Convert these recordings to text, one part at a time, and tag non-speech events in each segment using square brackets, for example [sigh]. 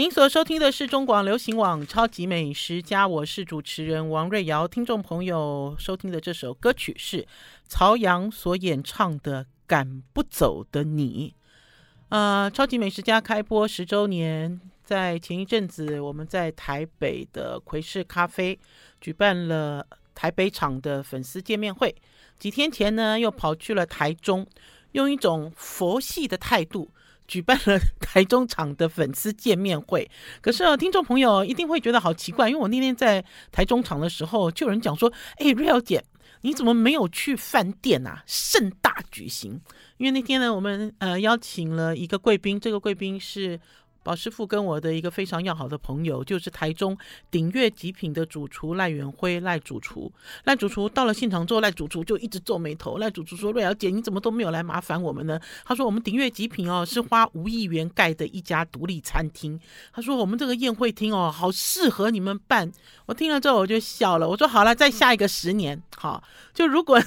您所收听的是中广流行网《超级美食家》，我是主持人王瑞瑶。听众朋友收听的这首歌曲是曹阳所演唱的《赶不走的你》。呃，《超级美食家》开播十周年，在前一阵子，我们在台北的窥视咖啡举办了台北场的粉丝见面会。几天前呢，又跑去了台中，用一种佛系的态度。举办了台中场的粉丝见面会，可是啊，听众朋友一定会觉得好奇怪，因为我那天在台中场的时候，就有人讲说：“哎，瑞瑶姐，你怎么没有去饭店啊？盛大举行？”因为那天呢，我们呃邀请了一个贵宾，这个贵宾是。宝师傅跟我的一个非常要好的朋友，就是台中鼎悦极品的主厨赖远辉赖主厨。赖主厨到了现场之后，赖主厨就一直皱眉头。赖主厨说：“瑞瑶姐，你怎么都没有来麻烦我们呢？”他说：“我们鼎悦极品哦，是花五亿元盖的一家独立餐厅。”他说：“我们这个宴会厅哦，好适合你们办。”我听了之后我就笑了，我说：“好了，再下一个十年，好，就如果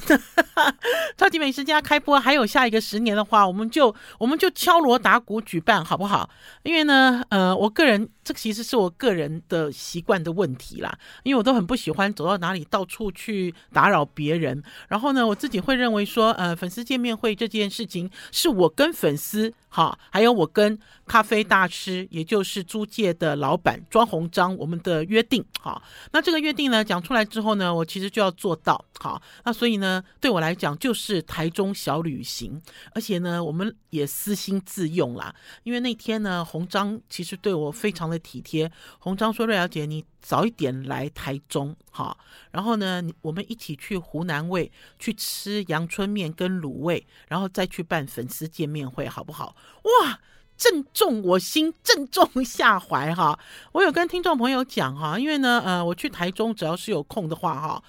超级美食家开播还有下一个十年的话，我们就我们就敲锣打鼓举办，好不好？因为。呢，呃，我个人这个其实是我个人的习惯的问题啦，因为我都很不喜欢走到哪里到处去打扰别人。然后呢，我自己会认为说，呃，粉丝见面会这件事情是我跟粉丝。好，还有我跟咖啡大师，也就是租界的老板庄鸿章，我们的约定。好，那这个约定呢，讲出来之后呢，我其实就要做到。好，那所以呢，对我来讲就是台中小旅行，而且呢，我们也私心自用啦。因为那天呢，鸿章其实对我非常体贴。红章说：“瑞瑶姐，你。”早一点来台中，哈，然后呢，我们一起去湖南味去吃阳春面跟卤味，然后再去办粉丝见面会，好不好？哇，正中我心，正中下怀哈！我有跟听众朋友讲哈，因为呢，呃，我去台中只要是有空的话哈，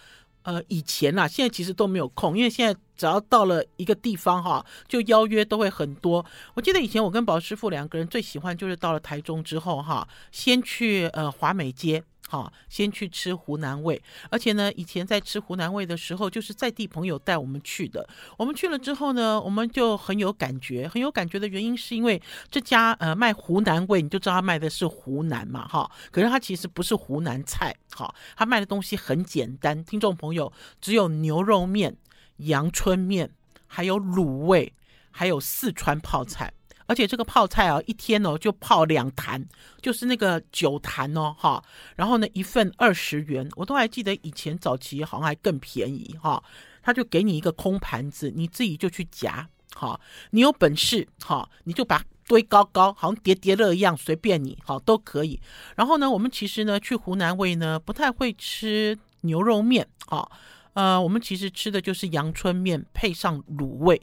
呃，以前呐，现在其实都没有空，因为现在只要到了一个地方哈，就邀约都会很多。我记得以前我跟宝师傅两个人最喜欢就是到了台中之后哈，先去呃华美街。好，先去吃湖南味，而且呢，以前在吃湖南味的时候，就是在地朋友带我们去的。我们去了之后呢，我们就很有感觉，很有感觉的原因是因为这家呃卖湖南味，你就知道他卖的是湖南嘛，哈。可是他其实不是湖南菜，好，他卖的东西很简单。听众朋友，只有牛肉面、阳春面，还有卤味，还有四川泡菜。而且这个泡菜啊，一天哦就泡两坛，就是那个九坛哦，哈。然后呢，一份二十元，我都还记得以前早期好像还更便宜哈。他就给你一个空盘子，你自己就去夹，哈。你有本事哈，你就把堆高高，好像叠叠乐一样，随便你，好都可以。然后呢，我们其实呢去湖南味呢不太会吃牛肉面，哈，呃，我们其实吃的就是阳春面配上卤味。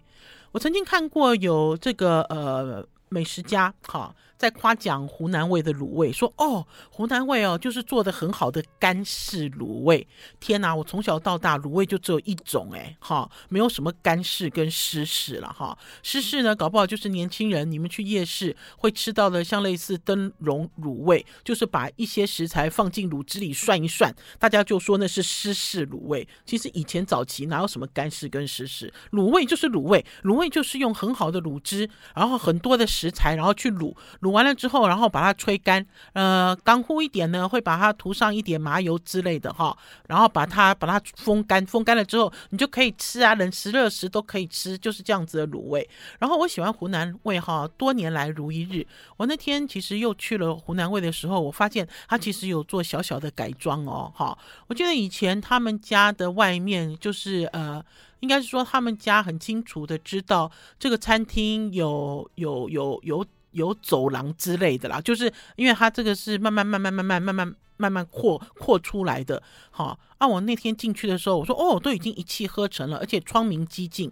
我曾经看过有这个呃美食家，哈。在夸奖湖南味的卤味，说哦，湖南味哦，就是做的很好的干式卤味。天哪，我从小到大卤味就只有一种哎，哈，没有什么干式跟湿式了哈。湿式呢，搞不好就是年轻人你们去夜市会吃到的，像类似灯笼卤味，就是把一些食材放进卤汁里涮一涮，大家就说那是湿式卤味。其实以前早期哪有什么干式跟湿式，卤味就是卤味，卤味就是用很好的卤汁，然后很多的食材，然后去卤卤。完了之后，然后把它吹干，呃，干乎一点呢，会把它涂上一点麻油之类的哈，然后把它把它风干，风干了之后，你就可以吃啊，冷食热食都可以吃，就是这样子的卤味。然后我喜欢湖南味哈，多年来如一日。我那天其实又去了湖南味的时候，我发现它其实有做小小的改装哦，哈。我记得以前他们家的外面就是呃，应该是说他们家很清楚的知道这个餐厅有有有有。有走廊之类的啦，就是因为它这个是慢慢慢慢慢慢慢慢慢慢扩扩出来的。好，啊，我那天进去的时候，我说哦，都已经一气呵成了，而且窗明几净。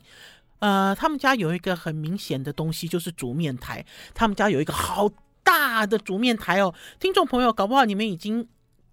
呃，他们家有一个很明显的东西，就是煮面台。他们家有一个好大的煮面台哦，听众朋友，搞不好你们已经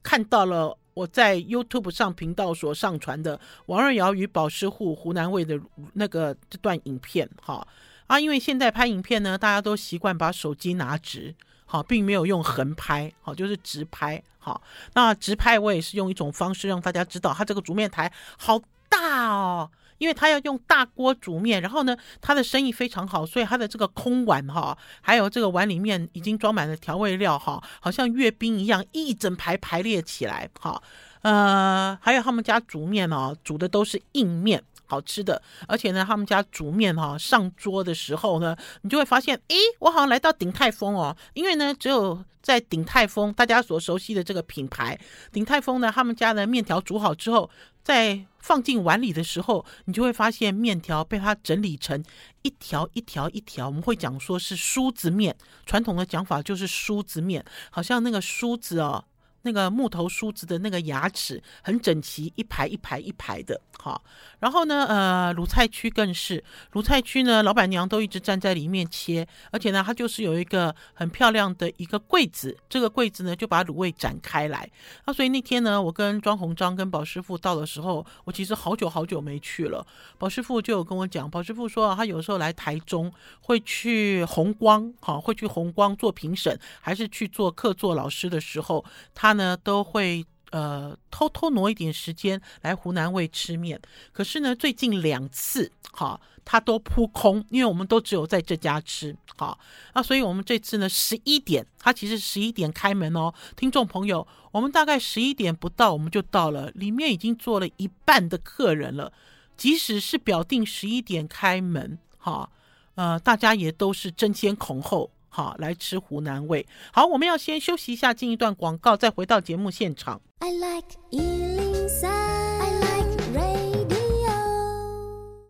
看到了我在 YouTube 上频道所上传的王瑞瑶与宝师傅湖南味的那个这段影片，哈。啊，因为现在拍影片呢，大家都习惯把手机拿直，好，并没有用横拍，好，就是直拍，好。那直拍我也是用一种方式让大家知道，它这个煮面台好大哦，因为他要用大锅煮面，然后呢，他的生意非常好，所以他的这个空碗哈，还有这个碗里面已经装满了调味料哈，好像阅兵一样，一整排排列起来哈。呃，还有他们家煮面哦，煮的都是硬面。好吃的，而且呢，他们家煮面哈上桌的时候呢，你就会发现，诶，我好像来到鼎泰丰哦，因为呢，只有在鼎泰丰大家所熟悉的这个品牌，鼎泰丰呢，他们家的面条煮好之后，再放进碗里的时候，你就会发现面条被它整理成一条一条一条，我们会讲说是梳子面，传统的讲法就是梳子面，好像那个梳子哦。那个木头梳子的那个牙齿很整齐，一排一排一排的，好。然后呢，呃，卤菜区更是卤菜区呢，老板娘都一直站在里面切，而且呢，它就是有一个很漂亮的一个柜子，这个柜子呢就把卤味展开来。那所以那天呢，我跟庄鸿章跟宝师傅到的时候，我其实好久好久没去了。宝师傅就有跟我讲，宝师傅说他有时候来台中会去红光，哈，会去红光做评审，还是去做客座老师的时候，他。呢都会呃偷偷挪一点时间来湖南味吃面，可是呢最近两次哈他都扑空，因为我们都只有在这家吃好，那所以我们这次呢十一点，他其实十一点开门哦，听众朋友，我们大概十一点不到我们就到了，里面已经坐了一半的客人了，即使是表定十一点开门哈，呃大家也都是争先恐后。好，来吃湖南味。好，我们要先休息一下，进一段广告，再回到节目现场。I like 103, I like radio。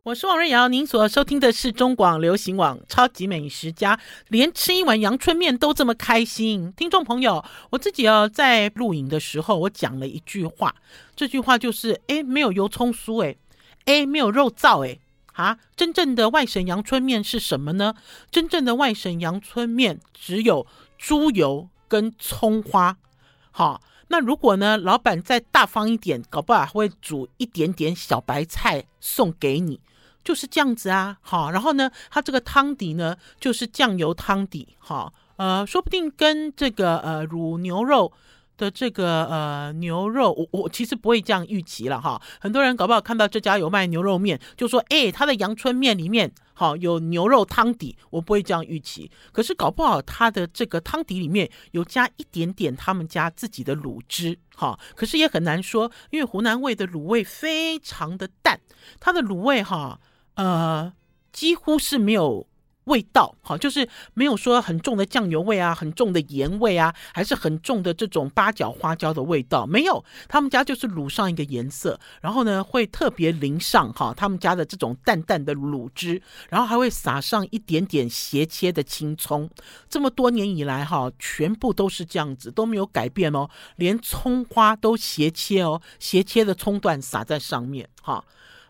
我是王瑞瑶，您所收听的是中广流行网《超级美食家》，连吃一碗阳春面都这么开心。听众朋友，我自己哦，在录影的时候，我讲了一句话，这句话就是：哎，没有油葱酥，哎，哎，没有肉燥，哎。啊，真正的外省阳春面是什么呢？真正的外省阳春面只有猪油跟葱花。好，那如果呢，老板再大方一点，搞不好会煮一点点小白菜送给你，就是这样子啊。好，然后呢，它这个汤底呢，就是酱油汤底。好，呃，说不定跟这个呃卤牛肉。的这个呃牛肉，我我其实不会这样预期了哈。很多人搞不好看到这家有卖牛肉面，就说哎，他的阳春面里面好有牛肉汤底，我不会这样预期。可是搞不好他的这个汤底里面有加一点点他们家自己的卤汁，哈。可是也很难说，因为湖南味的卤味非常的淡，它的卤味哈呃几乎是没有。味道好，就是没有说很重的酱油味啊，很重的盐味啊，还是很重的这种八角花椒的味道，没有。他们家就是卤上一个颜色，然后呢会特别淋上哈他们家的这种淡淡的卤汁，然后还会撒上一点点斜切的青葱。这么多年以来哈，全部都是这样子，都没有改变哦，连葱花都斜切哦，斜切的葱段撒在上面哈。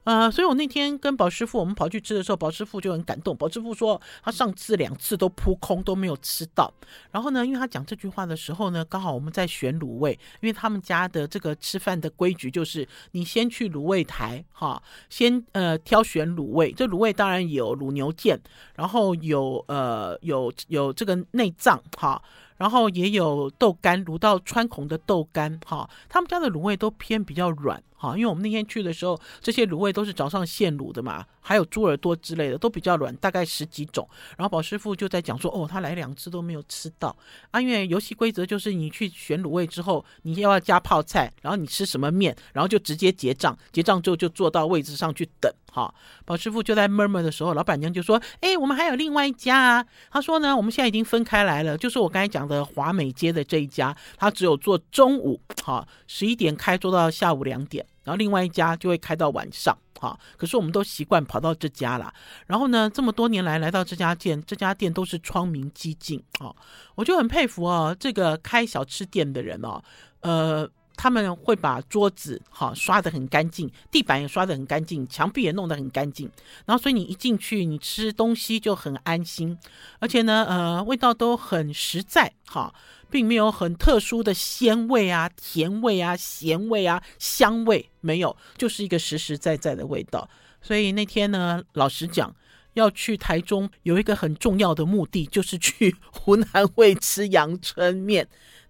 呃，所以我那天跟宝师傅，我们跑去吃的时候，宝师傅就很感动。宝师傅说，他上次两次都扑空，都没有吃到。然后呢，因为他讲这句话的时候呢，刚好我们在选卤味，因为他们家的这个吃饭的规矩就是，你先去卤味台，哈，先呃挑选卤味。这卤味当然有卤牛腱，然后有呃有有这个内脏，哈。然后也有豆干，卤到穿孔的豆干，哈，他们家的卤味都偏比较软，哈，因为我们那天去的时候，这些卤味都是早上现卤的嘛，还有猪耳朵之类的，都比较软，大概十几种。然后宝师傅就在讲说，哦，他来两次都没有吃到啊，因为游戏规则就是你去选卤味之后，你要要加泡菜，然后你吃什么面，然后就直接结账，结账之后就坐到位置上去等。好，宝师傅就在 murmur 的时候，老板娘就说：“哎，我们还有另外一家啊。”他说呢，我们现在已经分开来了，就是我刚才讲的华美街的这一家，他只有做中午，好，十一点开做到下午两点，然后另外一家就会开到晚上，好。可是我们都习惯跑到这家了。然后呢，这么多年来来到这家店，这家店都是窗明几净，好，我就很佩服哦，这个开小吃店的人哦，呃。他们会把桌子哈刷得很干净，地板也刷得很干净，墙壁也弄得很干净。然后，所以你一进去，你吃东西就很安心，而且呢，呃，味道都很实在哈，并没有很特殊的鲜味啊、甜味啊、咸味啊、香味，没有，就是一个实实在在的味道。所以那天呢，老实讲，要去台中有一个很重要的目的，就是去湖南味吃阳春面。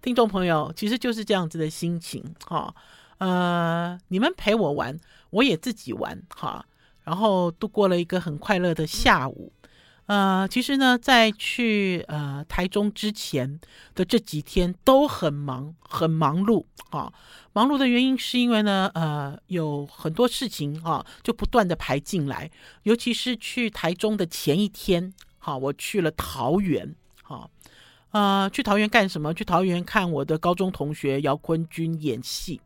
听众朋友，其实就是这样子的心情哈，呃，你们陪我玩，我也自己玩哈，然后度过了一个很快乐的下午。呃，其实呢，在去呃台中之前的这几天都很忙，很忙碌啊。忙碌的原因是因为呢，呃，有很多事情啊，就不断的排进来。尤其是去台中的前一天，好、我去了桃园，好、啊，呃，去桃园干什么？去桃园看我的高中同学姚坤军演戏。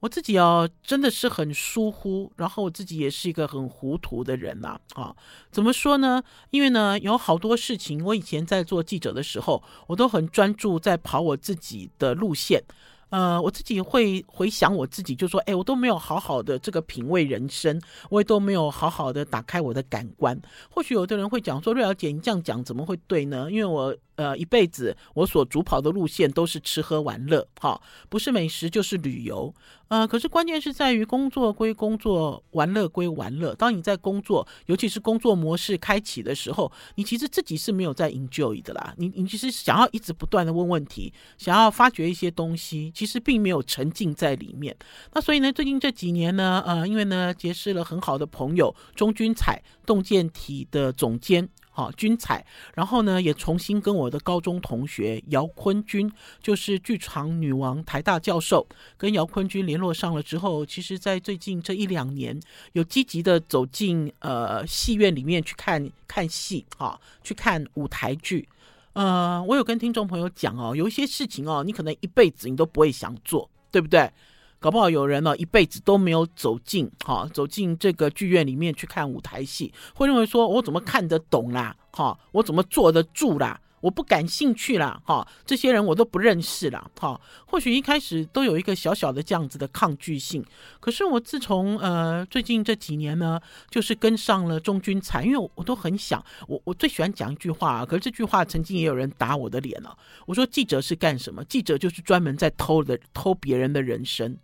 我自己哦，真的是很疏忽，然后我自己也是一个很糊涂的人呐，啊，怎么说呢？因为呢，有好多事情，我以前在做记者的时候，我都很专注在跑我自己的路线。呃，我自己会回想我自己，就说，哎，我都没有好好的这个品味人生，我也都没有好好的打开我的感官。或许有的人会讲说，瑞小姐，你这样讲怎么会对呢？因为我。呃，一辈子我所主跑的路线都是吃喝玩乐，哈，不是美食就是旅游。呃，可是关键是在于工作归工作，玩乐归玩乐。当你在工作，尤其是工作模式开启的时候，你其实自己是没有在 enjoy 的啦。你你其实想要一直不断的问问题，想要发掘一些东西，其实并没有沉浸在里面。那所以呢，最近这几年呢，呃，因为呢结识了很好的朋友，钟君彩洞见体的总监。啊，军彩，然后呢，也重新跟我的高中同学姚坤军，就是剧场女王台大教授，跟姚坤军联络上了之后，其实，在最近这一两年，有积极的走进呃戏院里面去看看戏，哈，去看舞台剧。呃，我有跟听众朋友讲哦，有一些事情哦，你可能一辈子你都不会想做，对不对？搞不好有人呢，一辈子都没有走进，哈，走进这个剧院里面去看舞台戏，会认为说，我怎么看得懂啦，哈，我怎么坐得住啦，我不感兴趣啦，哈，这些人我都不认识啦，哈，或许一开始都有一个小小的这样子的抗拒性，可是我自从呃最近这几年呢，就是跟上了钟君才，因为我，我都很想，我我最喜欢讲一句话，可是这句话曾经也有人打我的脸了，我说记者是干什么？记者就是专门在偷的偷别人的人生。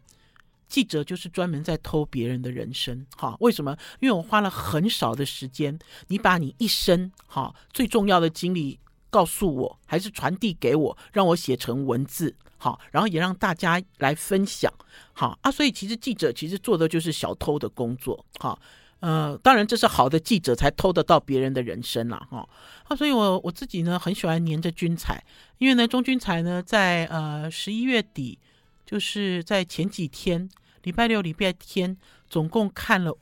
记者就是专门在偷别人的人生，哈，为什么？因为我花了很少的时间，你把你一生哈最重要的经历告诉我，还是传递给我，让我写成文字，好，然后也让大家来分享，好啊，所以其实记者其实做的就是小偷的工作，哈，呃，当然这是好的记者才偷得到别人的人生了，哈，啊，所以我我自己呢很喜欢黏着君彩，因为呢钟君彩呢在呃十一月底。就是在前几天，礼拜六、礼拜天，总共看了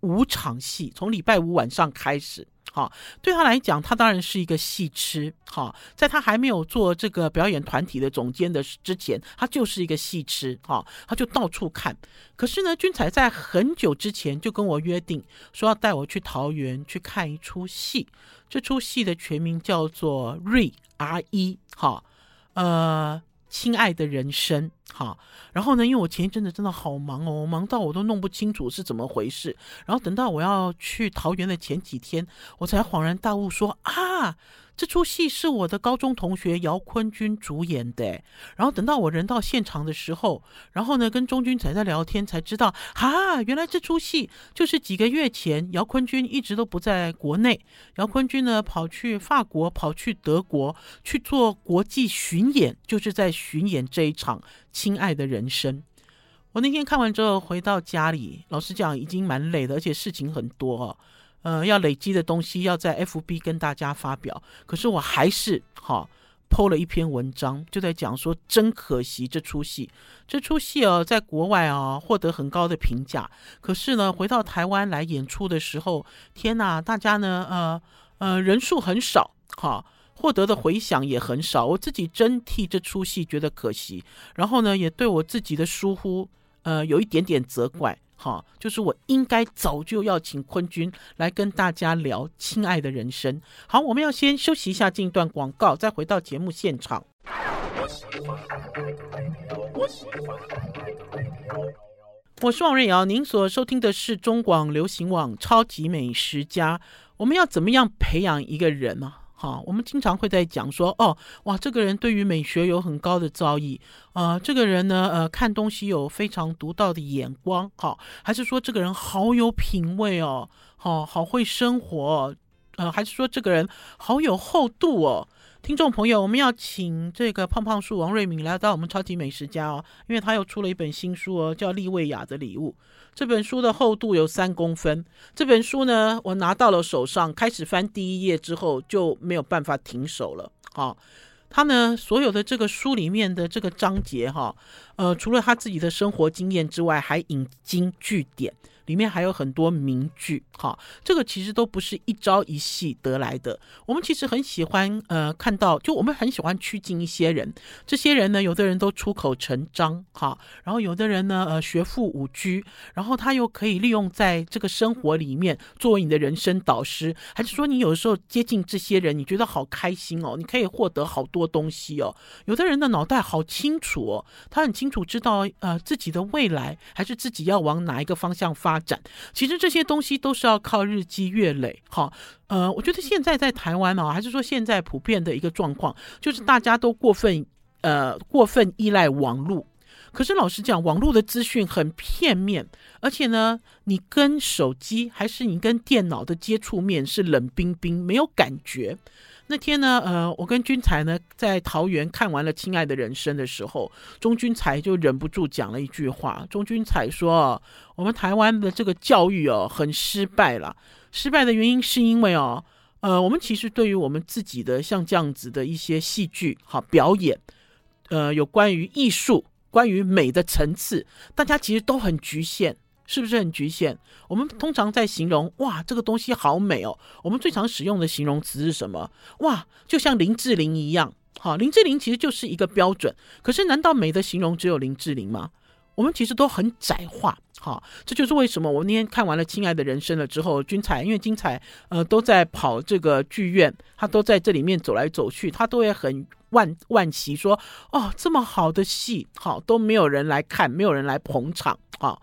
五场戏，从礼拜五晚上开始。好，对他来讲，他当然是一个戏痴。好，在他还没有做这个表演团体的总监的之前，他就是一个戏痴。好，他就到处看。可是呢，君才在很久之前就跟我约定，说要带我去桃园去看一出戏。这出戏的全名叫做《Re R E》。好，呃。亲爱的人生，好，然后呢，因为我前一阵子真的好忙哦，忙到我都弄不清楚是怎么回事。然后等到我要去桃园的前几天，我才恍然大悟说啊。这出戏是我的高中同学姚坤军主演的，然后等到我人到现场的时候，然后呢跟钟君才在聊天，才知道啊，原来这出戏就是几个月前姚坤军一直都不在国内，姚坤军呢跑去法国，跑去德国去做国际巡演，就是在巡演这一场《亲爱的人生》。我那天看完之后回到家里，老实讲已经蛮累的，而且事情很多哦。呃，要累积的东西要在 FB 跟大家发表，可是我还是哈 po 了一篇文章，就在讲说，真可惜这出戏，这出戏哦，在国外啊获得很高的评价，可是呢，回到台湾来演出的时候，天哪，大家呢，呃呃，人数很少，哈，获得的回响也很少，我自己真替这出戏觉得可惜，然后呢，也对我自己的疏忽，呃，有一点点责怪。哈，就是我应该早就要请坤君来跟大家聊《亲爱的人生》。好，我们要先休息一下，进一段广告，再回到节目现场。我是王瑞瑶，您所收听的是中广流行网《超级美食家》。我们要怎么样培养一个人好，我们经常会在讲说，哦，哇，这个人对于美学有很高的造诣，呃，这个人呢，呃，看东西有非常独到的眼光，好，还是说这个人好有品味哦，好好会生活，呃，还是说这个人好有厚度哦。听众朋友，我们要请这个胖胖树王瑞敏来到我们超级美食家哦，因为他又出了一本新书哦，叫《利维亚的礼物》。这本书的厚度有三公分。这本书呢，我拿到了手上，开始翻第一页之后就没有办法停手了。好，他呢，所有的这个书里面的这个章节哈，呃，除了他自己的生活经验之外，还引经据典。里面还有很多名句，哈，这个其实都不是一朝一夕得来的。我们其实很喜欢，呃，看到，就我们很喜欢趋近一些人。这些人呢，有的人都出口成章，哈，然后有的人呢，呃，学富五车，然后他又可以利用在这个生活里面作为你的人生导师，还是说你有的时候接近这些人，你觉得好开心哦，你可以获得好多东西哦。有的人的脑袋好清楚哦，他很清楚知道，呃，自己的未来还是自己要往哪一个方向发发展。其实这些东西都是要靠日积月累，哈，呃，我觉得现在在台湾哦，还是说现在普遍的一个状况，就是大家都过分，呃，过分依赖网络。可是老实讲，网络的资讯很片面，而且呢，你跟手机还是你跟电脑的接触面是冷冰冰，没有感觉。那天呢，呃，我跟君才呢在桃园看完了《亲爱的人生》的时候，钟君才就忍不住讲了一句话。钟君才说：“我们台湾的这个教育哦，很失败了。失败的原因是因为哦，呃，我们其实对于我们自己的像这样子的一些戏剧好表演，呃，有关于艺术、关于美的层次，大家其实都很局限。”是不是很局限？我们通常在形容哇，这个东西好美哦。我们最常使用的形容词是什么？哇，就像林志玲一样。好，林志玲其实就是一个标准。可是，难道美的形容只有林志玲吗？我们其实都很窄化。好，这就是为什么我那天看完了《亲爱的人生》了之后，君彩因为君彩呃都在跑这个剧院，他都在这里面走来走去，他都会很惋惋惜说：哦，这么好的戏，好都没有人来看，没有人来捧场。好。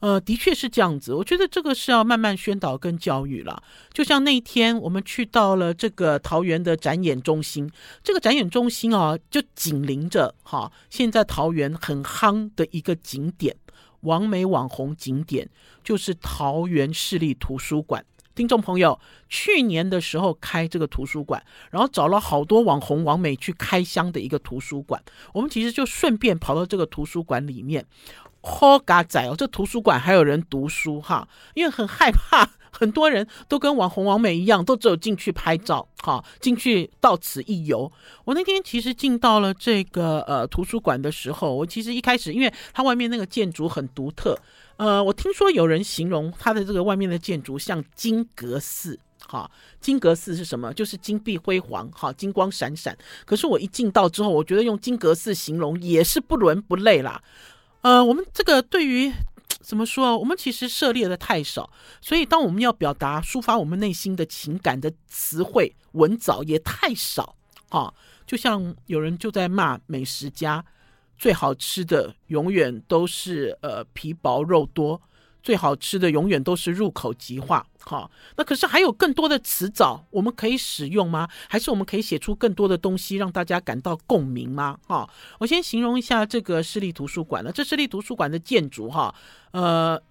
呃，的确是这样子。我觉得这个是要慢慢宣导跟教育了。就像那一天我们去到了这个桃园的展演中心，这个展演中心啊，就紧邻着哈，现在桃园很夯的一个景点，王美网红景点，就是桃园市立图书馆。听众朋友，去年的时候开这个图书馆，然后找了好多网红王美去开箱的一个图书馆。我们其实就顺便跑到这个图书馆里面。好嘎仔哦，这图书馆还有人读书哈，因为很害怕，很多人都跟网红王美一样，都只有进去拍照，哈，进去到此一游。我那天其实进到了这个呃图书馆的时候，我其实一开始，因为它外面那个建筑很独特，呃，我听说有人形容它的这个外面的建筑像金阁寺，哈，金阁寺是什么？就是金碧辉煌，哈，金光闪闪。可是我一进到之后，我觉得用金阁寺形容也是不伦不类啦。呃，我们这个对于 [tsk] 怎么说？我们其实涉猎的太少，所以当我们要表达、抒发我们内心的情感的词汇文藻也太少啊。就像有人就在骂美食家，最好吃的永远都是呃皮薄肉多。最好吃的永远都是入口即化，好，那可是还有更多的词藻我们可以使用吗？还是我们可以写出更多的东西让大家感到共鸣吗？哈，我先形容一下这个市立图书馆了。这市立图书馆的建筑，哈，呃，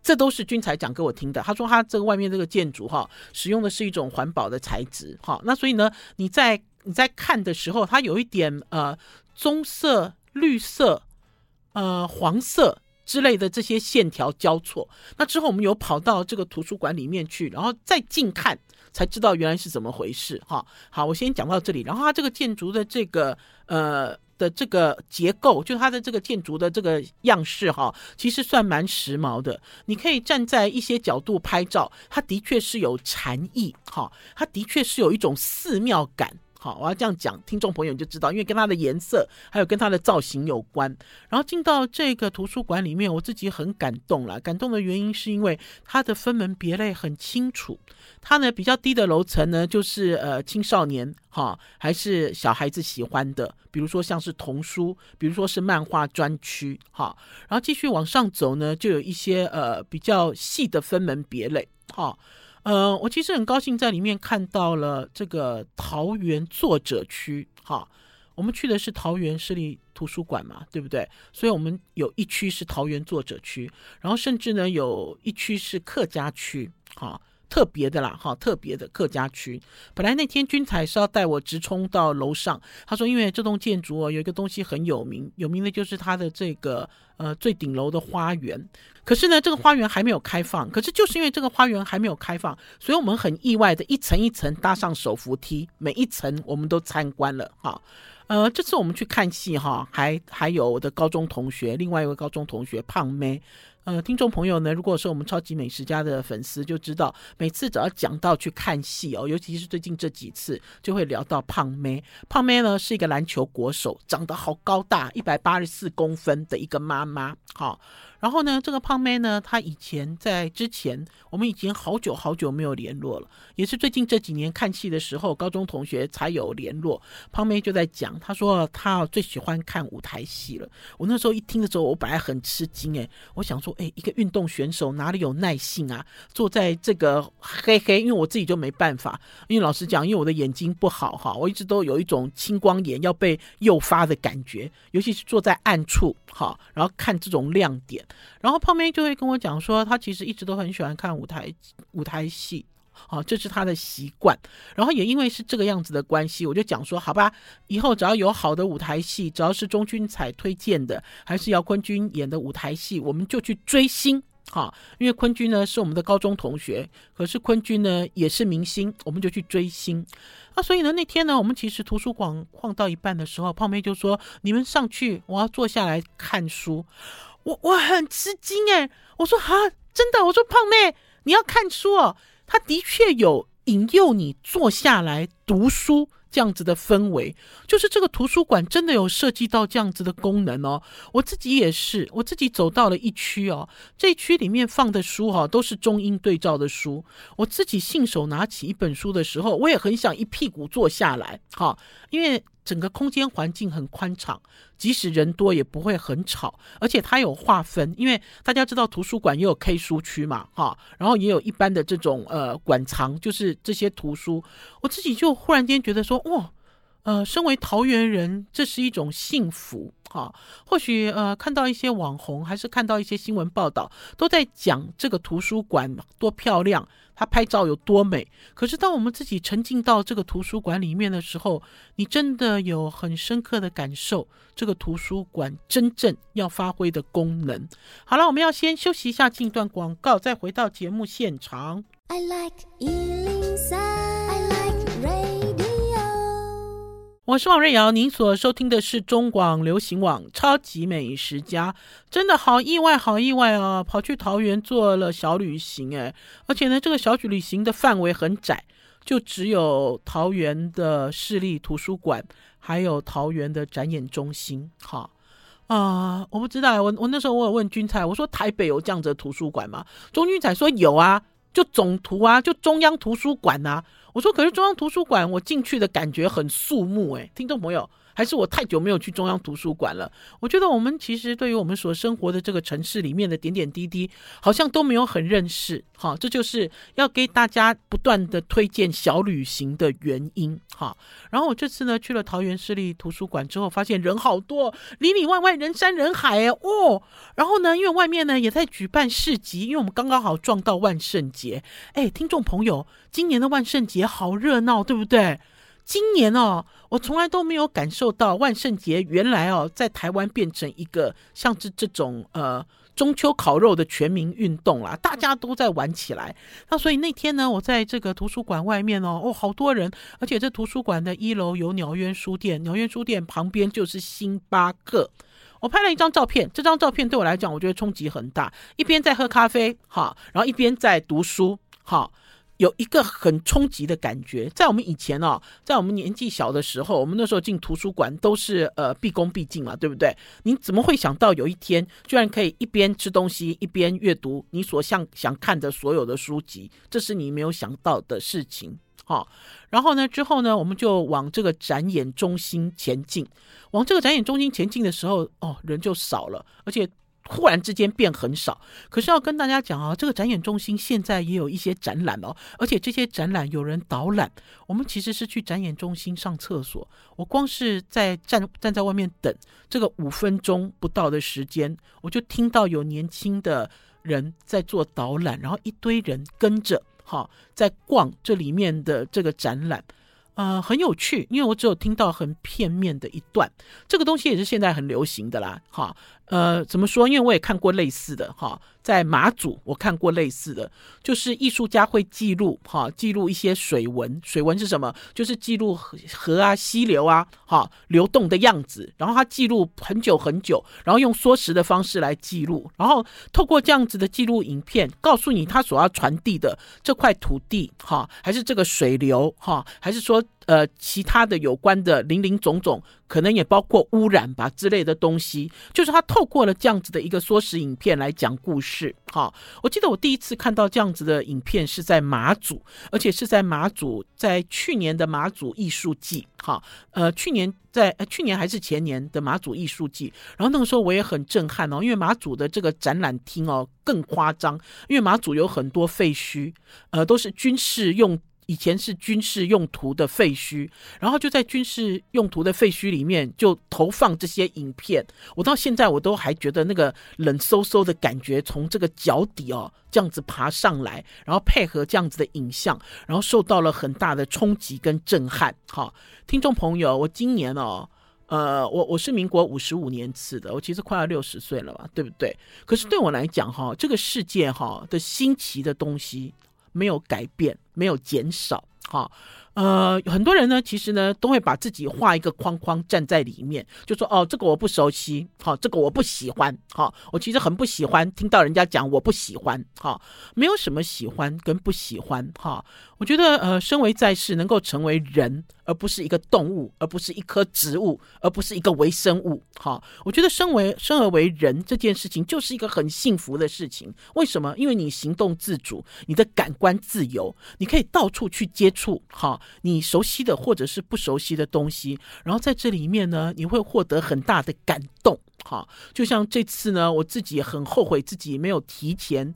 这都是君才讲给我听的。他说他这个外面这个建筑，哈，使用的是一种环保的材质，哈，那所以呢，你在你在看的时候，它有一点呃棕色、绿色、呃黄色。之类的这些线条交错，那之后我们有跑到这个图书馆里面去，然后再近看才知道原来是怎么回事。哈，好，我先讲到这里。然后它这个建筑的这个呃的这个结构，就它的这个建筑的这个样式，哈，其实算蛮时髦的。你可以站在一些角度拍照，它的确是有禅意，哈，它的确是有一种寺庙感。好，我要这样讲，听众朋友你就知道，因为跟它的颜色还有跟它的造型有关。然后进到这个图书馆里面，我自己很感动了。感动的原因是因为它的分门别类很清楚。它呢比较低的楼层呢，就是呃青少年哈，还是小孩子喜欢的，比如说像是童书，比如说是漫画专区哈。然后继续往上走呢，就有一些呃比较细的分门别类哈。嗯，我其实很高兴在里面看到了这个桃园作者区，哈，我们去的是桃园市立图书馆嘛，对不对？所以我们有一区是桃园作者区，然后甚至呢有一区是客家区，哈，特别的啦，哈，特别的客家区。本来那天君采是要带我直冲到楼上，他说因为这栋建筑哦有一个东西很有名，有名的就是它的这个呃最顶楼的花园。可是呢，这个花园还没有开放。可是就是因为这个花园还没有开放，所以我们很意外的一层一层搭上手扶梯，每一层我们都参观了哈。呃，这次我们去看戏哈，还还有我的高中同学，另外一位高中同学胖妹。呃，听众朋友呢，如果是我们超级美食家的粉丝，就知道每次只要讲到去看戏哦，尤其是最近这几次，就会聊到胖妹。胖妹呢是一个篮球国手，长得好高大，一百八十四公分的一个妈妈，好。然后呢，这个胖妹呢，她以前在之前，我们已经好久好久没有联络了，也是最近这几年看戏的时候，高中同学才有联络。胖妹就在讲，她说她最喜欢看舞台戏了。我那时候一听的时候，我本来很吃惊诶，我想说，诶，一个运动选手哪里有耐性啊？坐在这个黑黑，因为我自己就没办法，因为老实讲，因为我的眼睛不好哈，我一直都有一种青光眼要被诱发的感觉，尤其是坐在暗处哈，然后看这种亮点。然后胖妹就会跟我讲说，她其实一直都很喜欢看舞台舞台戏，好，这是她的习惯。然后也因为是这个样子的关系，我就讲说，好吧，以后只要有好的舞台戏，只要是钟君彩推荐的，还是姚坤君演的舞台戏，我们就去追星。好，因为坤君呢是我们的高中同学，可是坤君呢也是明星，我们就去追星。啊，所以呢那天呢，我们其实图书馆逛到一半的时候，胖妹就说：“你们上去，我要坐下来看书。”我我很吃惊诶，我说哈，真的，我说胖妹，你要看书哦，他的确有引诱你坐下来读书。这样子的氛围，就是这个图书馆真的有设计到这样子的功能哦。我自己也是，我自己走到了一区哦，这一区里面放的书哈、都是中英对照的书。我自己信手拿起一本书的时候，我也很想一屁股坐下来，哈，因为整个空间环境很宽敞，即使人多也不会很吵，而且它有划分，因为大家知道图书馆也有 K 书区嘛，哈，然后也有一般的这种呃馆藏，就是这些图书。我自己就忽然间觉得说。哇，呃，身为桃园人，这是一种幸福哈。或许呃，看到一些网红，还是看到一些新闻报道，都在讲这个图书馆多漂亮，它拍照有多美。可是当我们自己沉浸到这个图书馆里面的时候，你真的有很深刻的感受，这个图书馆真正要发挥的功能。好了，我们要先休息一下，进一段广告，再回到节目现场。I like 我是王瑞瑶，您所收听的是中广流行网《超级美食家》，真的好意外，好意外啊！跑去桃园做了小旅行，诶，而且呢，这个小旅行的范围很窄，就只有桃园的市立图书馆，还有桃园的展演中心。好啊，我不知道，我我那时候我有问君彩，我说台北有这样子的图书馆吗？钟君彩说有啊。就总图啊，就中央图书馆、啊。我说，可是中央图书馆，我进去的感觉很肃穆哎，听众朋友。还是我太久没有去中央图书馆了。我觉得我们其实对于我们所生活的这个城市里面的点点滴滴，好像都没有很认识。好，这就是要给大家不断的推荐小旅行的原因。好，然后我这次呢去了桃园市立图书馆之后，发现人好多，里里外外人山人海哎哦。然后呢，因为外面呢也在举办市集，因为我们刚刚好撞到万圣节。哎，听众朋友，今年的万圣节好热闹，对不对？今年哦，我从来都没有感受到万圣节原来哦，在台湾变成一个像是这种呃中秋烤肉的全民运动啦，大家都在玩起来。那所以那天呢，我在这个图书馆外面哦，哦，好多人，而且这图书馆的一楼有鸟渊书店，鸟渊书店旁边就是星巴克。我拍了一张照片，这张照片对我来讲，我觉得冲击很大。一边在喝咖啡，哈，然后一边在读书，哈。有一个很冲击的感觉，在我们以前哦，在我们年纪小的时候，我们那时候进图书馆都是呃毕恭毕敬嘛，对不对？你怎么会想到有一天居然可以一边吃东西一边阅读你所想想看的所有的书籍？这是你没有想到的事情，好、然后呢，之后呢，我们就往这个展演中心前进。往这个展演中心前进的时候，哦，人就少了，而且。忽然之间变很少，可是要跟大家讲啊，这个展演中心现在也有一些展览哦，而且这些展览有人导览。我们其实是去展演中心上厕所，我光是在站站在外面等这个五分钟不到的时间，我就听到有年轻的人在做导览，然后一堆人跟着。哈，在逛这里面的这个展览。呃，很有趣，因为我只有听到很片面的一段。这个东西也是现在很流行的啦，哈。呃，怎么说？因为我也看过类似的，哈，在马祖我看过类似的，就是艺术家会记录，哈，记录一些水文。水文是什么？就是记录河啊、溪流啊，哈，流动的样子。然后他记录很久很久，然后用缩时的方式来记录，然后透过这样子的记录影片，告诉你他所要传递的这块土地，哈，还是这个水流，哈，还是说。呃，其他的有关的零零总总，可能也包括污染吧之类的东西，就是他透过了这样子的一个缩时影片来讲故事。哈，我记得我第一次看到这样子的影片是在马祖，而且是在马祖，在去年的马祖艺术季。哈，呃，去年在去年还是前年的马祖艺术季，然后那个时候我也很震撼哦，因为马祖的这个展览厅哦更夸张，因为马祖有很多废墟，呃，都是军事用。以前是军事用途的废墟，然后就在军事用途的废墟里面就投放这些影片。我到现在我都还觉得那个冷飕飕的感觉从这个脚底哦这样子爬上来，然后配合这样子的影像，然后受到了很大的冲击跟震撼。好，听众朋友，我今年哦，呃，我我是民国五十五年次的，我其实快要六十岁了吧，对不对？可是对我来讲哈，这个世界哈的新奇的东西。没有改变，没有减少，哈，呃，很多人呢，其实呢，都会把自己画一个框框，站在里面，就说哦，这个我不熟悉，好，这个我不喜欢，好，我其实很不喜欢听到人家讲我不喜欢，好，没有什么喜欢跟不喜欢，哈，我觉得呃，身为在世，能够成为人。而不是一个动物，而不是一棵植物，而不是一个微生物。好，我觉得身为生而为人这件事情就是一个很幸福的事情。为什么？因为你行动自主，你的感官自由，你可以到处去接触，好，你熟悉的或者是不熟悉的东西。然后在这里面呢，你会获得很大的感动。哈，就像这次呢，我自己很后悔自己没有提前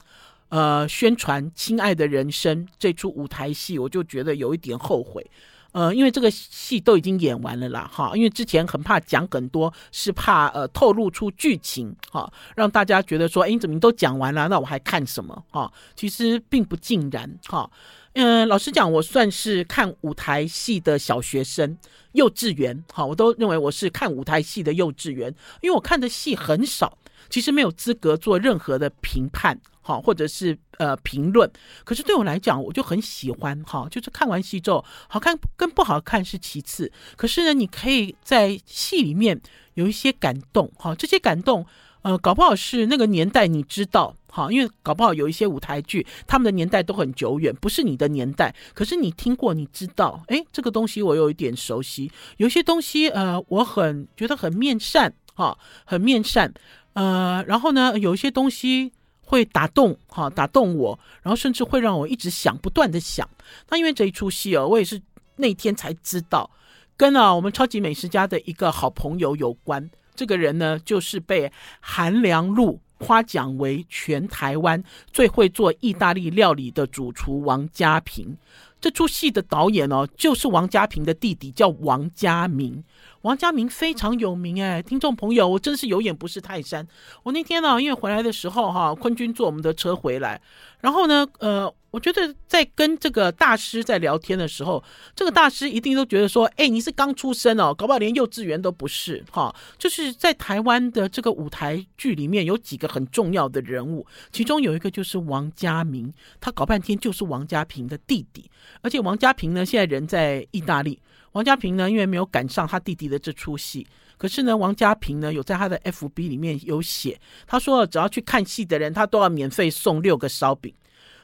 呃宣传《亲爱的人生》这出舞台戏，我就觉得有一点后悔。呃，因为这个戏都已经演完了啦，哈，因为之前很怕讲很多，是怕呃透露出剧情，哈，让大家觉得说，哎，你怎么都讲完了，那我还看什么？哈，其实并不尽然，哈，嗯，老实讲，我算是看舞台戏的小学生，幼稚园，好，我都认为我是看舞台戏的幼稚园，因为我看的戏很少，其实没有资格做任何的评判。好，或者是呃评论，可是对我来讲，我就很喜欢哈，就是看完戏之后，好看跟不好看是其次，可是呢，你可以在戏里面有一些感动哈，这些感动呃，搞不好是那个年代你知道哈，因为搞不好有一些舞台剧，他们的年代都很久远，不是你的年代，可是你听过，你知道，哎，这个东西我有一点熟悉，有些东西呃，我很觉得很面善哈，很面善呃，然后呢，有一些东西。会打动哈，打动我，然后甚至会让我一直想，不断的想。那因为这一出戏哦，我也是那天才知道，跟啊我们超级美食家的一个好朋友有关。这个人呢，就是被韩良露夸奖为全台湾最会做意大利料理的主厨王家平。这出戏的导演哦，就是王家平的弟弟，叫王家明。王家明非常有名哎，听众朋友，我真是有眼不识泰山。我那天呢，因为回来的时候哈，坤君坐我们的车回来，然后呢，呃。我觉得在跟这个大师在聊天的时候，这个大师一定都觉得说：“哎，你是刚出生哦，搞不好连幼稚园都不是。”哈，就是在台湾的这个舞台剧里面有几个很重要的人物，其中有一个就是王家明，他搞半天就是王家平的弟弟，而且王家平呢现在人在意大利。王家平呢因为没有赶上他弟弟的这出戏，可是呢王家平呢有在他的 FB 里面有写，他说只要去看戏的人，他都要免费送六个烧饼。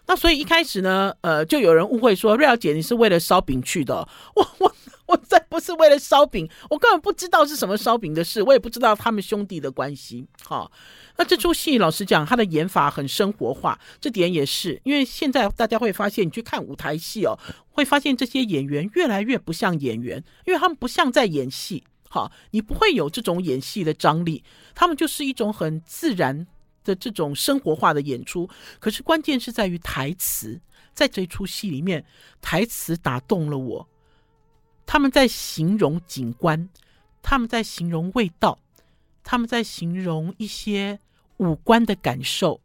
那所以一开始呢，呃，就有人误会说瑞瑶姐你是为了烧饼去的。[laughs] 我我我再不是为了烧饼，我根本不知道是什么烧饼的事，我也不知道他们兄弟的关系。好，那这出戏老实讲，它的演法很生活化，这点也是因为现在大家会发现，你去看舞台戏哦，会发现这些演员越来越不像演员，因为他们不像在演戏。好，你不会有这种演戏的张力，他们就是一种很自然。的这种生活化的演出，可是关键是在于台词，在这出戏里面，台词打动了我。他们在形容景观，他们在形容味道，他们在形容一些五官的感受。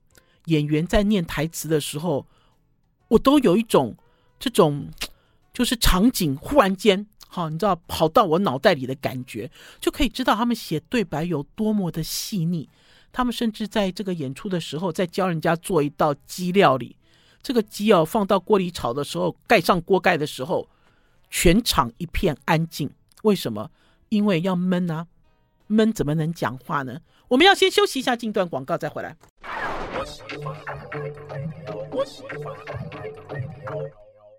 演员在念台词的时候，我都有一种这种就是场景忽然间，好，你知道跑到我脑袋里的感觉，就可以知道他们写对白有多么的细腻。他们甚至在这个演出的时候，在教人家做一道鸡料理，这个鸡哦放到锅里炒的时候，盖上锅盖的时候，全场一片安静。为什么？因为要焖啊，焖怎么能讲话呢？我们要先休息一下，进段广告再回来。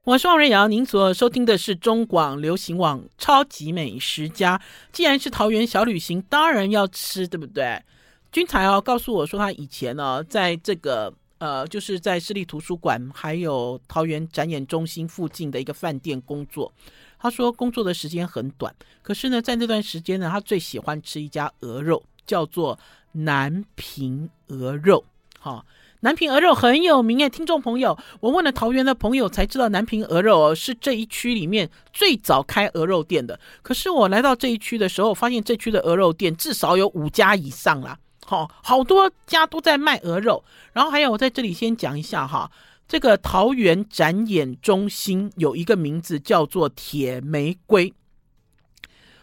我是王瑞瑶，您所收听的是中广流行网《超级美食家》。既然是桃园小旅行，当然要吃，对不对？君才哦，告诉我说他以前呢、在这个呃，就是在市立图书馆还有桃园展演中心附近的一个饭店工作。他说工作的时间很短，可是呢，在那段时间呢，他最喜欢吃一家鹅肉，叫做南平鹅肉。哈、哦。南平鹅肉很有名诶，听众朋友，我问了桃园的朋友才知道，南平鹅肉是这一区里面最早开鹅肉店的。可是我来到这一区的时候，发现这区的鹅肉店至少有五家以上啦，好，好多家都在卖鹅肉。然后还有，我在这里先讲一下哈，这个桃园展演中心有一个名字叫做铁玫瑰。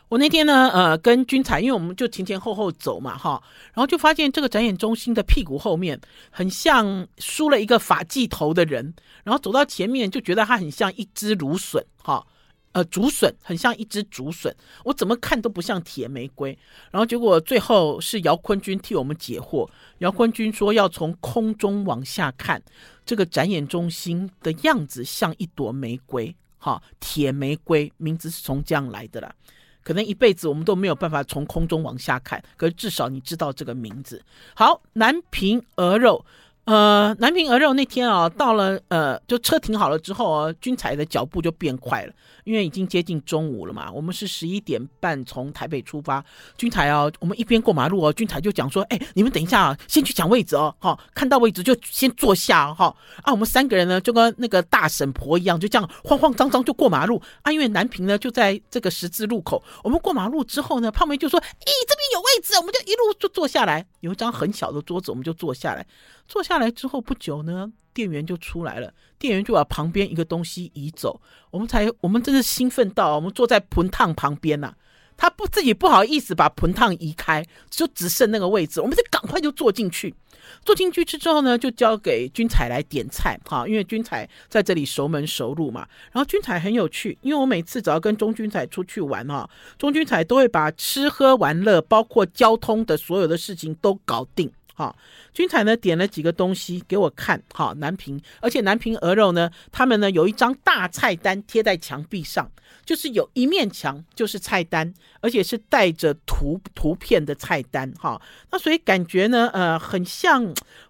我那天呢，呃，跟君彩，因为我们就前前后后走嘛，哈，然后就发现这个展演中心的屁股后面很像梳了一个发髻头的人，然后走到前面就觉得他很像一只芦笋，哈，呃，竹笋，很像一只竹笋，我怎么看都不像铁玫瑰。然后结果最后是姚坤军替我们解惑，姚坤军说要从空中往下看，这个展演中心的样子像一朵玫瑰，哈，铁玫瑰名字是从这样来的啦。可能一辈子我们都没有办法从空中往下看，可是至少你知道这个名字。好，南平鹅肉。呃，南平鹅肉那天啊，到了呃，就车停好了之后啊，君采的脚步就变快了，因为已经接近中午了嘛。我们是十一点半从台北出发，君采啊，我们一边过马路哦，君采就讲说，哎，你们等一下啊，先去抢位置哦，好，看到位置就先坐下哈。啊，我们三个人呢，就跟那个大婶婆一样，就这样慌慌张张就过马路啊。因为南平呢就在这个十字路口，我们过马路之后呢，胖妹就说，咦，这边有位置，我们就一路就坐下来，有一张很小的桌子，我们就坐下来。坐下来之后不久呢，店员就出来了，店员就把旁边一个东西移走，我们才我们真是兴奋到，我们坐在盆烫旁边呐、他不自己不好意思把盆烫移开，就只剩那个位置，我们就赶快就坐进去，坐进去吃之后呢，就交给君彩来点菜哈，因为君彩在这里熟门熟路嘛，然后君彩很有趣，因为我每次只要跟钟君彩出去玩哈，钟君彩都会把吃喝玩乐，包括交通的所有的事情都搞定。好，君彩呢点了几个东西给我看，好，南平，而且南平鹅肉呢，他们呢有一张大菜单贴在墙壁上，就是有一面墙就是菜单，而且是带着图图片的菜单，哈，那所以感觉呢，呃，很像，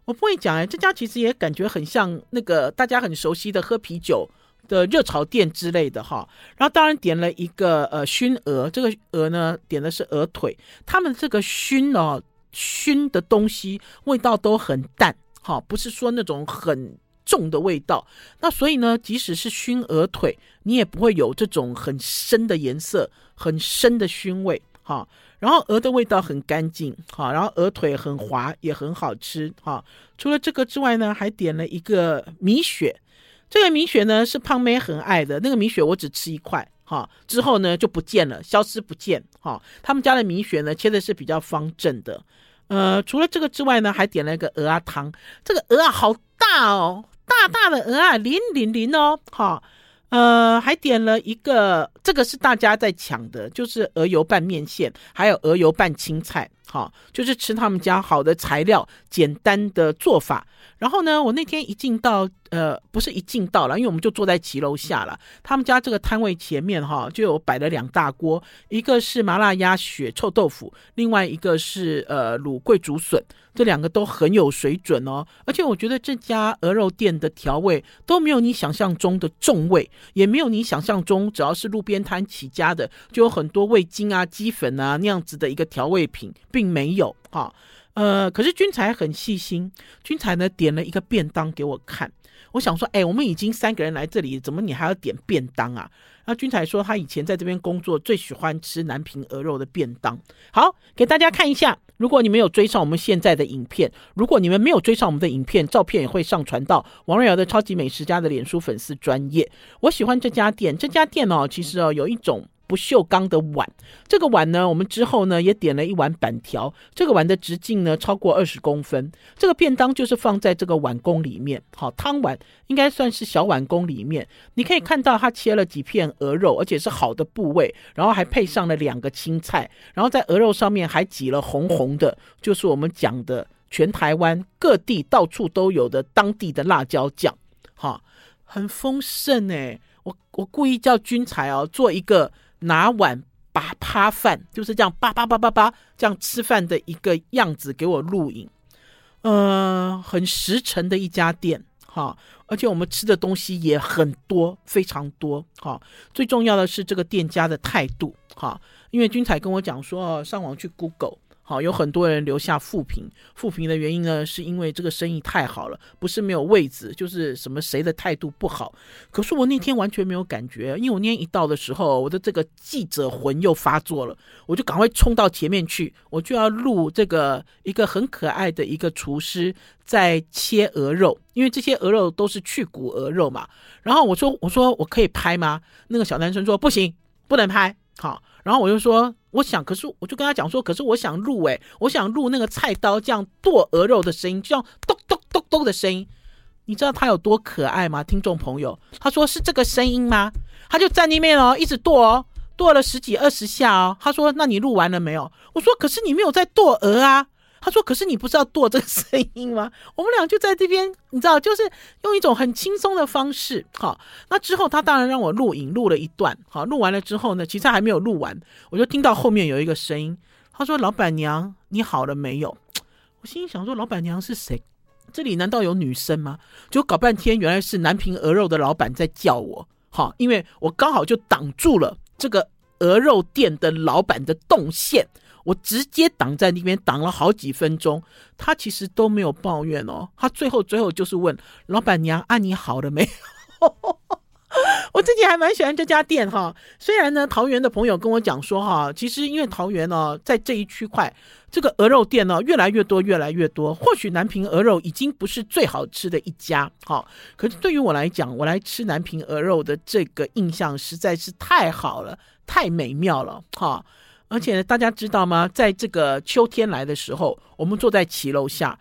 我不会讲哎，这家其实也感觉很像那个大家很熟悉的喝啤酒的热炒店之类的，哈，然后当然点了一个呃熏鹅，这个鹅呢点的是鹅腿，他们这个熏哦。熏的东西味道都很淡，哈，不是说那种很重的味道。那所以呢，即使是熏鹅腿，你也不会有这种很深的颜色、很深的熏味，哈。然后鹅的味道很干净，哈。然后鹅腿很滑，也很好吃，哈。除了这个之外呢，还点了一个米血。这个米血呢是胖妹很爱的，那个米血我只吃一块，哈。之后呢就不见了，消失不见，哈。他们家的米血呢切的是比较方正的。呃，除了这个之外呢，还点了一个鹅啊汤。这个鹅啊好大哦，大大的鹅啊，零零零哦，好。呃，还点了一个，这个是大家在抢的，就是鹅油拌面线，还有鹅油拌青菜，好，就是吃他们家好的材料，简单的做法。然后呢，我那天一进到，呃，不是一进到了，因为我们就坐在骑楼下了。他们家这个摊位前面哈，就有摆了两大锅，一个是麻辣鸭血臭豆腐，另外一个是呃卤桂竹笋，这两个都很有水准哦。而且我觉得这家鹅肉店的调味都没有你想象中的重味，也没有你想象中只要是路边摊起家的就有很多味精啊、鸡粉啊那样子的一个调味品，并没有哈。呃，可是君才很细心，君才呢点了一个便当给我看，我想说，哎，我们已经三个人来这里，怎么你还要点便当啊？那君才说，他以前在这边工作，最喜欢吃南平鹅肉的便当。好，给大家看一下。如果你们有追上我们现在的影片，如果你们没有追上我们的影片，照片也会上传到王瑞瑶的超级美食家的脸书粉丝专业。我喜欢这家店，这家店哦，其实哦有一种。不锈钢的碗，这个碗呢，我们之后呢也点了一碗板条。这个碗的直径呢超过二十公分。这个便当就是放在这个碗工里面，好，汤碗应该算是小碗工里面。你可以看到它切了几片鹅肉，而且是好的部位，然后还配上了两个青菜，然后在鹅肉上面还挤了红红的，就是我们讲的全台湾各地到处都有的当地的辣椒酱，哈，很丰盛诶。我我故意叫君才哦做一个。拿碗把趴饭，就是这样叭叭叭叭叭这样吃饭的一个样子给我录影，嗯，很实诚的一家店哈，而且我们吃的东西也很多，非常多哈。最重要的是这个店家的态度哈，因为君彩跟我讲说，上网去 Google。好，有很多人留下负评。负评的原因呢，是因为这个生意太好了，不是没有位置，就是什么谁的态度不好。可是我那天完全没有感觉，因为我那天一到的时候，我的这个记者魂又发作了，我就赶快冲到前面去，我就要录这个一个很可爱的一个厨师在切鹅肉，因为这些鹅肉都是去骨鹅肉嘛。然后我说，我说我可以拍吗？那个小男生说不行，不能拍。好，然后我就说。我想，可是我就跟他讲说，可是我想录哎，我想录那个菜刀这样剁鹅肉的声音，就像咚咚咚咚的声音。你知道他有多可爱吗？听众朋友，他说是这个声音吗？他就站那边哦，一直剁哦，剁了十几二十下哦。他说：“那你录完了没有？”我说：“可是你没有在剁鹅啊。”他说：“可是你不是要剁这个声音吗？” [laughs] 我们俩就在这边，你知道，就是用一种很轻松的方式。好，那之后他当然让我录影，录了一段。好，录完了之后呢，其实还没有录完，我就听到后面有一个声音。他说：“老板娘，你好了没有？”我心想说：“老板娘是谁？这里难道有女生吗？”就搞半天，原来是南平鹅肉的老板在叫我。好，因为我刚好就挡住了这个鹅肉店的老板的动线。我直接挡在那边挡了好几分钟，他其实都没有抱怨哦，他最后最后就是问老板娘啊，你好了没有？[laughs] 我自己还蛮喜欢这家店哈，虽然呢桃园的朋友跟我讲说哈，其实因为桃园呢在这一区块，这个鹅肉店呢越来越多越来越多，或许南平鹅肉已经不是最好吃的一家哈，可是对于我来讲，我来吃南平鹅肉的这个印象实在是太好了，太美妙了哈。而且大家知道吗？在这个秋天来的时候，我们坐在骑楼下，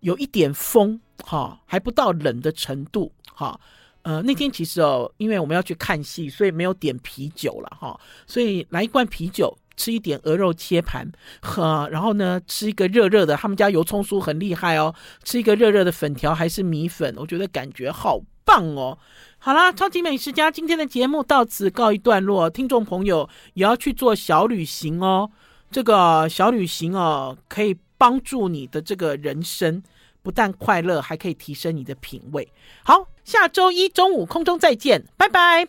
有一点风，哈，还不到冷的程度，哈。呃，那天其实哦，因为我们要去看戏，所以没有点啤酒了，哈。所以来一罐啤酒，吃一点鹅肉切盘，呵，然后呢，吃一个热热的，他们家油葱酥很厉害哦，吃一个热热的粉条还是米粉，我觉得感觉好棒哦。好啦，超级美食家今天的节目到此告一段落。听众朋友也要去做小旅行哦。这个小旅行哦，可以帮助你的这个人生不但快乐，还可以提升你的品味。好，下周一中午空中再见，拜拜。